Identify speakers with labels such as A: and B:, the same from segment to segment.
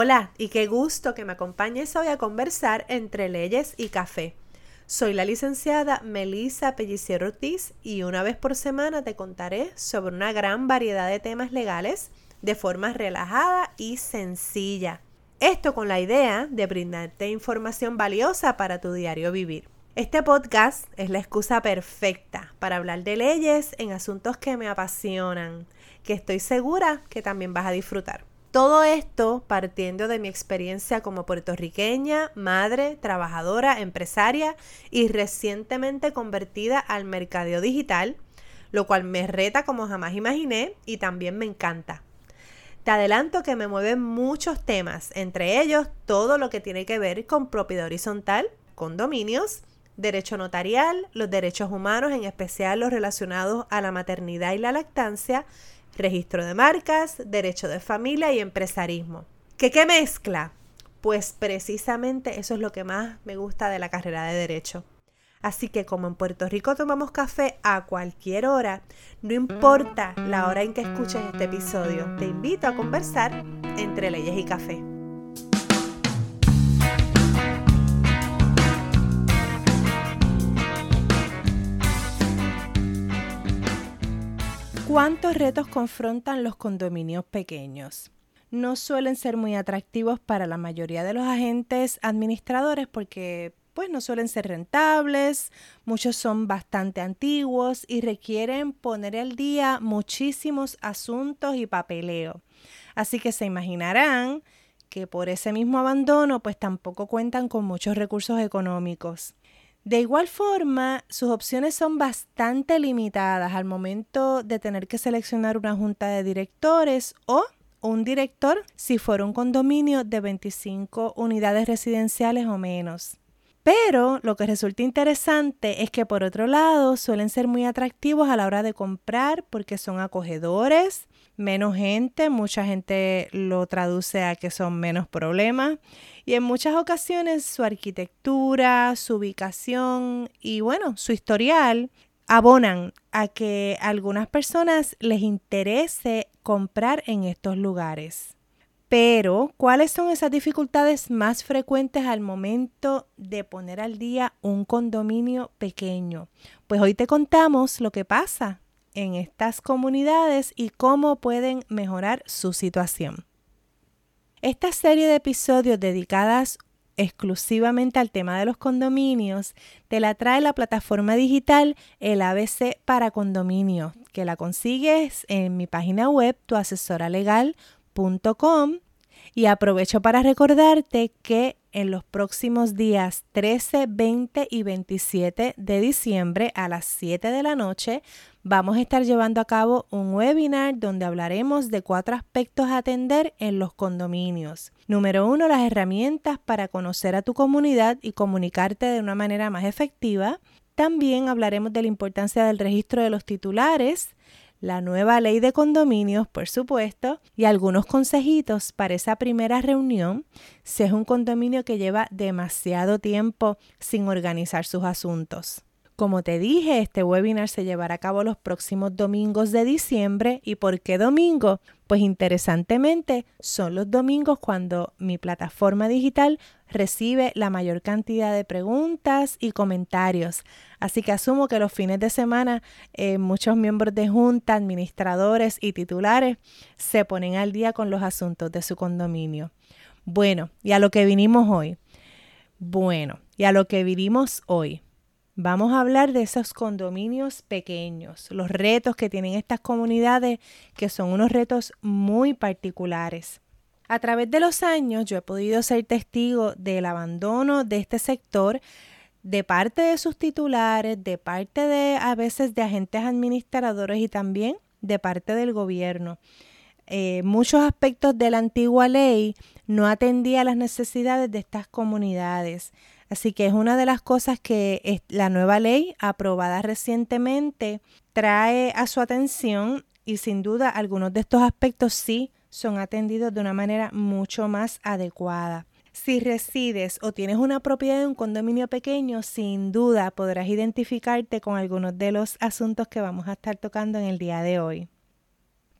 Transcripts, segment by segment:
A: Hola y qué gusto que me acompañes hoy a conversar entre leyes y café. Soy la licenciada Melissa Pellicier Ortiz y una vez por semana te contaré sobre una gran variedad de temas legales de forma relajada y sencilla. Esto con la idea de brindarte información valiosa para tu diario vivir. Este podcast es la excusa perfecta para hablar de leyes en asuntos que me apasionan, que estoy segura que también vas a disfrutar. Todo esto partiendo de mi experiencia como puertorriqueña, madre, trabajadora, empresaria y recientemente convertida al mercadeo digital, lo cual me reta como jamás imaginé y también me encanta. Te adelanto que me mueven muchos temas, entre ellos todo lo que tiene que ver con propiedad horizontal, condominios, derecho notarial, los derechos humanos, en especial los relacionados a la maternidad y la lactancia, registro de marcas, derecho de familia y empresarismo. ¿Qué, qué mezcla? Pues precisamente eso es lo que más me gusta de la carrera de derecho. Así que como en Puerto Rico tomamos café a cualquier hora, no importa la hora en que escuches este episodio, te invito a conversar entre leyes y café. ¿Cuántos retos confrontan los condominios pequeños? No suelen ser muy atractivos para la mayoría de los agentes administradores porque pues no suelen ser rentables, muchos son bastante antiguos y requieren poner al día muchísimos asuntos y papeleo. Así que se imaginarán que por ese mismo abandono pues tampoco cuentan con muchos recursos económicos. De igual forma, sus opciones son bastante limitadas al momento de tener que seleccionar una junta de directores o un director si fuera un condominio de 25 unidades residenciales o menos. Pero lo que resulta interesante es que por otro lado suelen ser muy atractivos a la hora de comprar porque son acogedores, menos gente, mucha gente lo traduce a que son menos problemas y en muchas ocasiones su arquitectura, su ubicación y bueno, su historial abonan a que a algunas personas les interese comprar en estos lugares. Pero, ¿cuáles son esas dificultades más frecuentes al momento de poner al día un condominio pequeño? Pues hoy te contamos lo que pasa en estas comunidades y cómo pueden mejorar su situación. Esta serie de episodios dedicadas exclusivamente al tema de los condominios te la trae la plataforma digital El ABC para condominios, que la consigues en mi página web tuasesoralegal.com y aprovecho para recordarte que en los próximos días 13, 20 y 27 de diciembre a las 7 de la noche vamos a estar llevando a cabo un webinar donde hablaremos de cuatro aspectos a atender en los condominios. Número uno, las herramientas para conocer a tu comunidad y comunicarte de una manera más efectiva. También hablaremos de la importancia del registro de los titulares, la nueva ley de condominios, por supuesto, y algunos consejitos para esa primera reunión si es un condominio que lleva demasiado tiempo sin organizar sus asuntos. Como te dije, este webinar se llevará a cabo los próximos domingos de diciembre. ¿Y por qué domingo? Pues interesantemente son los domingos cuando mi plataforma digital recibe la mayor cantidad de preguntas y comentarios. Así que asumo que los fines de semana eh, muchos miembros de junta, administradores y titulares se ponen al día con los asuntos de su condominio. Bueno, y a lo que vinimos hoy. Bueno, y a lo que vinimos hoy. Vamos a hablar de esos condominios pequeños, los retos que tienen estas comunidades, que son unos retos muy particulares. A través de los años yo he podido ser testigo del abandono de este sector de parte de sus titulares, de parte de a veces de agentes administradores y también de parte del gobierno. Eh, muchos aspectos de la antigua ley no atendía las necesidades de estas comunidades. Así que es una de las cosas que la nueva ley aprobada recientemente trae a su atención y sin duda algunos de estos aspectos sí son atendidos de una manera mucho más adecuada. Si resides o tienes una propiedad de un condominio pequeño, sin duda podrás identificarte con algunos de los asuntos que vamos a estar tocando en el día de hoy.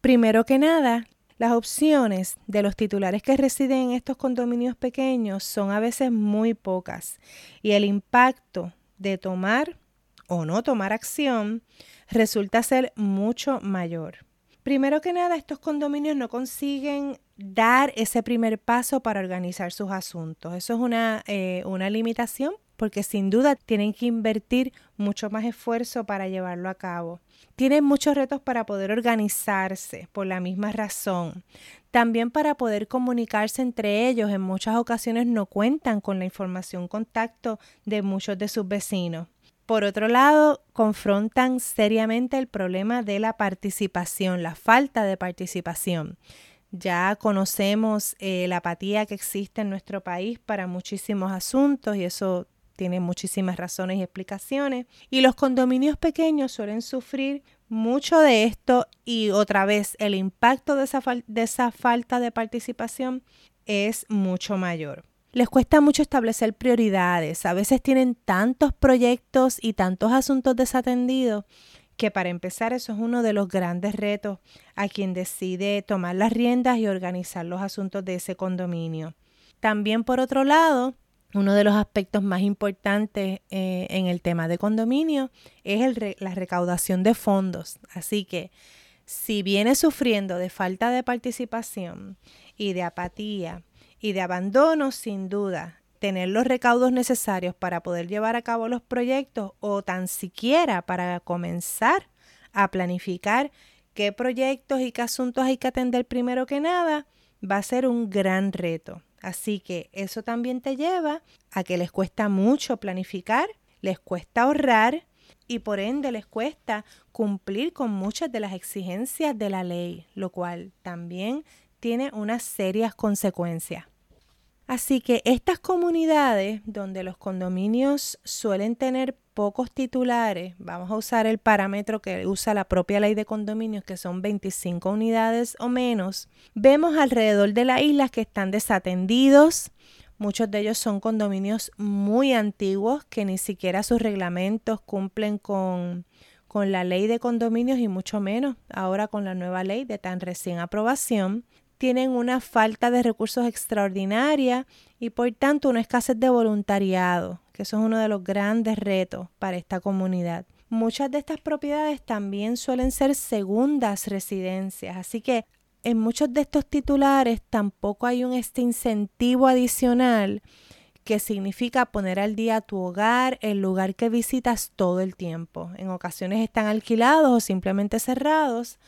A: Primero que nada, Las opciones de los titulares que residen en estos condominios pequeños son a veces muy pocas y el impacto de tomar o no tomar acción resulta ser mucho mayor. Primero que nada, estos condominios no consiguen dar ese primer paso para organizar sus asuntos. Eso es una, eh, una limitación porque sin duda tienen que invertir mucho más esfuerzo para llevarlo a cabo. Tienen muchos retos para poder organizarse por la misma razón. También para poder comunicarse entre ellos, en muchas ocasiones no cuentan con la información contacto de muchos de sus vecinos. Por otro lado, confrontan seriamente el problema de la participación, la falta de participación. Ya conocemos eh, la apatía que existe en nuestro país para muchísimos asuntos y eso tiene muchísimas razones y explicaciones. Y los condominios pequeños suelen sufrir mucho de esto y otra vez el impacto de esa, de esa falta de participación es mucho mayor. Les cuesta mucho establecer prioridades. A veces tienen tantos proyectos y tantos asuntos desatendidos que para empezar eso es uno de los grandes retos a quien decide tomar las riendas y organizar los asuntos de ese condominio. También por otro lado, uno de los aspectos más importantes eh, en el tema de condominio es la recaudación de fondos. Así que si viene sufriendo de falta de participación y de apatía y de abandono, sin duda, tener los recaudos necesarios para poder llevar a cabo los proyectos o tan siquiera para comenzar a planificar qué proyectos y qué asuntos hay que atender primero que nada, va a ser un gran reto. Así que eso también te lleva a que les cuesta mucho planificar, les cuesta ahorrar y por ende les cuesta cumplir con muchas de las exigencias de la ley, lo cual también tiene unas serias consecuencias. Así que estas comunidades donde los condominios suelen tener pocos titulares, vamos a usar el parámetro que usa la propia ley de condominios, que son 25 unidades o menos, vemos alrededor de la isla que están desatendidos. Muchos de ellos son condominios muy antiguos que ni siquiera sus reglamentos cumplen con, con la ley de condominios y mucho menos ahora con la nueva ley de tan recién aprobación tienen una falta de recursos extraordinaria y por tanto una escasez de voluntariado, que eso es uno de los grandes retos para esta comunidad. Muchas de estas propiedades también suelen ser segundas residencias, así que en muchos de estos titulares tampoco hay un este incentivo adicional que significa poner al día tu hogar, el lugar que visitas todo el tiempo. En ocasiones están alquilados o simplemente cerrados,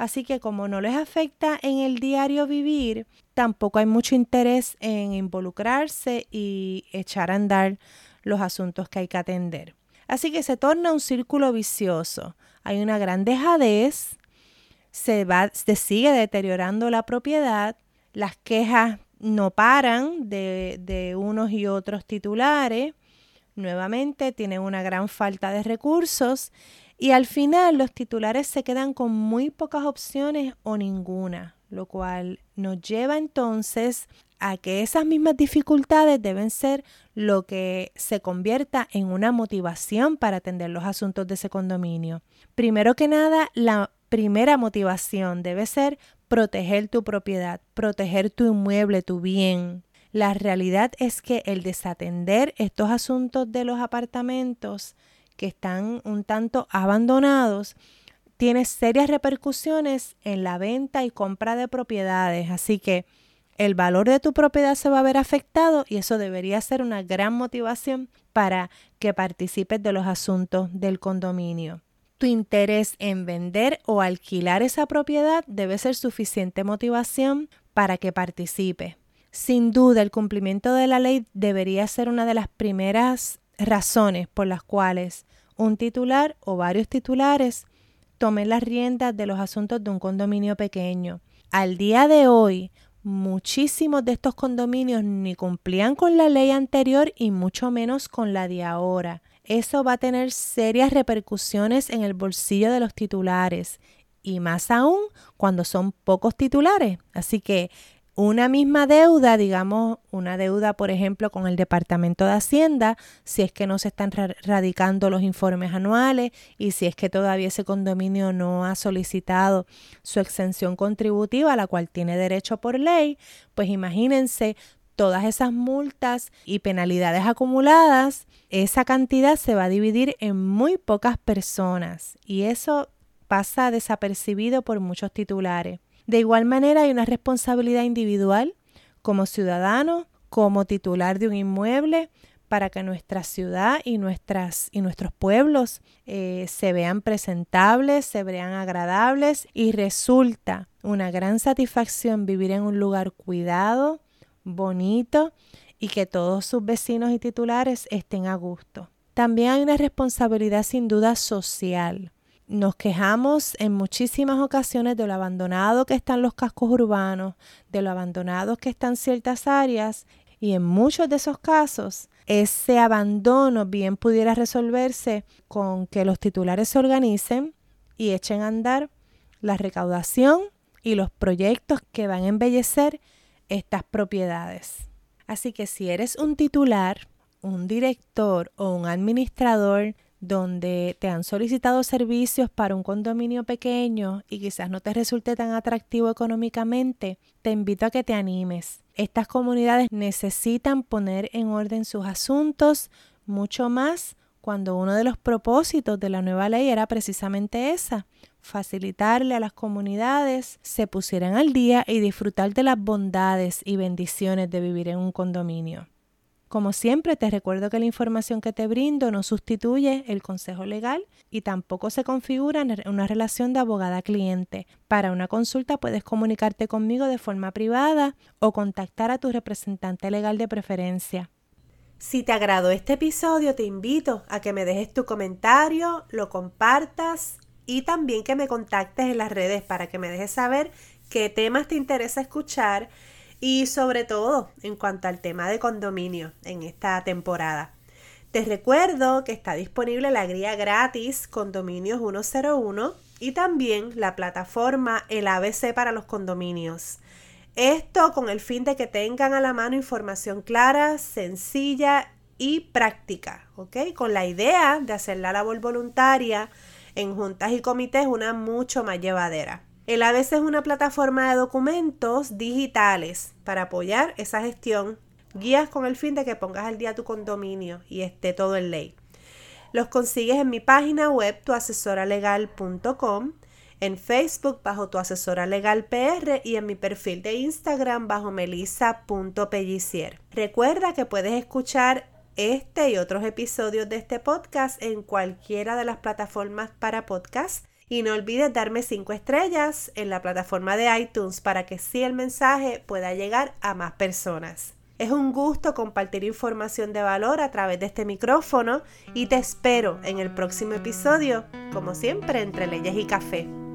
A: Así que como no les afecta en el diario vivir, tampoco hay mucho interés en involucrarse y echar a andar los asuntos que hay que atender. Así que se torna un círculo vicioso. Hay una gran dejadez, se, va, se sigue deteriorando la propiedad, las quejas no paran de, de unos y otros titulares, nuevamente tienen una gran falta de recursos y al final los titulares se quedan con muy pocas opciones o ninguna, lo cual nos lleva entonces a que esas mismas dificultades deben ser lo que se convierta en una motivación para atender los asuntos de ese condominio. Primero que nada, la primera motivación debe ser proteger tu propiedad, proteger tu inmueble, tu bien. La realidad es que el desatender estos asuntos de los apartamentos que están un tanto abandonados, tiene serias repercusiones en la venta y compra de propiedades. Así que el valor de tu propiedad se va a ver afectado y eso debería ser una gran motivación para que participes de los asuntos del condominio. Tu interés en vender o alquilar esa propiedad debe ser suficiente motivación para que participe. Sin duda, el cumplimiento de la ley debería ser una de las primeras razones por las cuales un titular o varios titulares tomen las riendas de los asuntos de un condominio pequeño. Al día de hoy, muchísimos de estos condominios ni cumplían con la ley anterior y mucho menos con la de ahora. Eso va a tener serias repercusiones en el bolsillo de los titulares y más aún cuando son pocos titulares. Así que una misma deuda, digamos, una deuda, por ejemplo, con el Departamento de Hacienda, si es que no se están radicando los informes anuales y si es que todavía ese condominio no ha solicitado su exención contributiva, a la cual tiene derecho por ley, pues imagínense todas esas multas y penalidades acumuladas, esa cantidad se va a dividir en muy pocas personas y eso pasa desapercibido por muchos titulares. De igual manera hay una responsabilidad individual como ciudadano, como titular de un inmueble, para que nuestra ciudad y, nuestras, y nuestros pueblos eh, se vean presentables, se vean agradables y resulta una gran satisfacción vivir en un lugar cuidado, bonito y que todos sus vecinos y titulares estén a gusto. También hay una responsabilidad sin duda social nos quejamos en muchísimas ocasiones de lo abandonado que están los cascos urbanos, de lo abandonados que están ciertas áreas y en muchos de esos casos ese abandono bien pudiera resolverse con que los titulares se organicen y echen a andar la recaudación y los proyectos que van a embellecer estas propiedades. Así que si eres un titular, un director o un administrador donde te han solicitado servicios para un condominio pequeño y quizás no te resulte tan atractivo económicamente, te invito a que te animes. Estas comunidades necesitan poner en orden sus asuntos mucho más cuando uno de los propósitos de la nueva ley era precisamente esa, facilitarle a las comunidades se pusieran al día y disfrutar de las bondades y bendiciones de vivir en un condominio. Como siempre, te recuerdo que la información que te brindo no sustituye el consejo legal y tampoco se configura en una relación de abogada-cliente. Para una consulta puedes comunicarte conmigo de forma privada o contactar a tu representante legal de preferencia. Si te agradó este episodio, te invito a que me dejes tu comentario, lo compartas y también que me contactes en las redes para que me dejes saber qué temas te interesa escuchar y sobre todo en cuanto al tema de condominio en esta temporada. Te recuerdo que está disponible la guía gratis Condominios 101 y también la plataforma El ABC para los condominios. Esto con el fin de que tengan a la mano información clara, sencilla y práctica, ¿ok? Con la idea de hacer la labor voluntaria en juntas y comités una mucho más llevadera. El ABC es una plataforma de documentos digitales para apoyar esa gestión, guías con el fin de que pongas al día tu condominio y esté todo en ley. Los consigues en mi página web tuasesoralegal.com, en Facebook bajo tu asesora legal PR y en mi perfil de Instagram bajo melissa.pellicier. Recuerda que puedes escuchar este y otros episodios de este podcast en cualquiera de las plataformas para podcast y no olvides darme 5 estrellas en la plataforma de iTunes para que sí el mensaje pueda llegar a más personas. Es un gusto compartir información de valor a través de este micrófono y te espero en el próximo episodio, como siempre, entre leyes y café.